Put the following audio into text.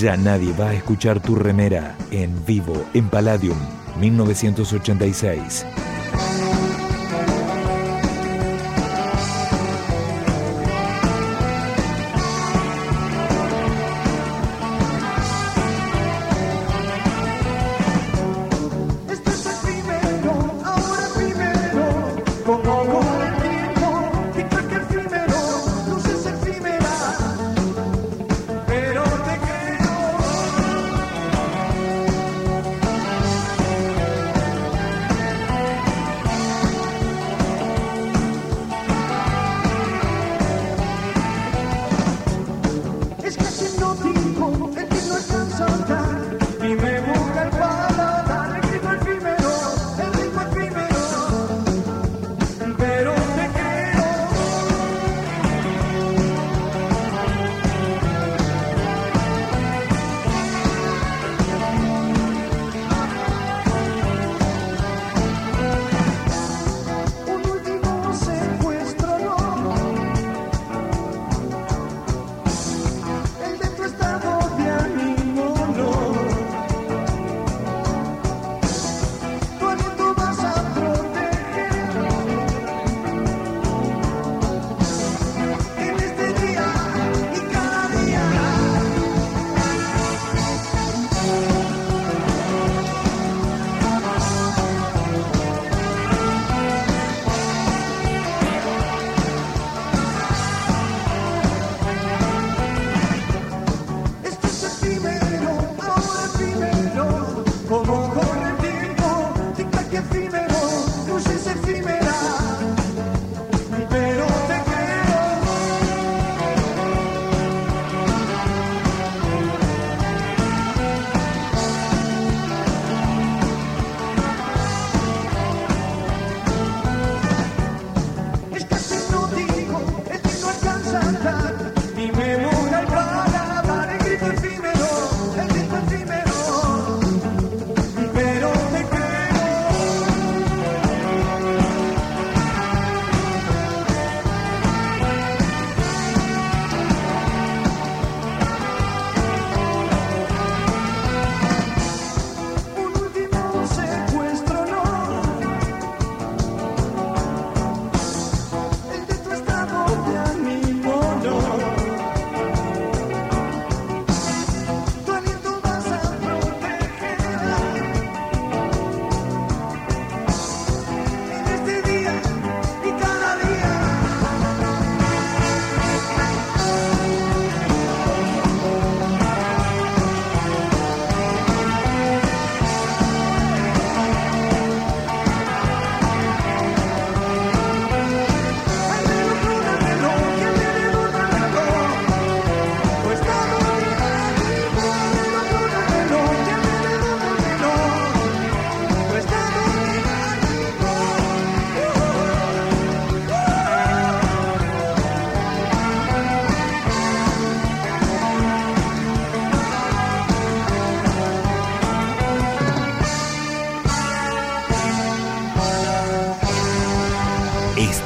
Ya nadie va a escuchar tu remera en vivo en Palladium 1986.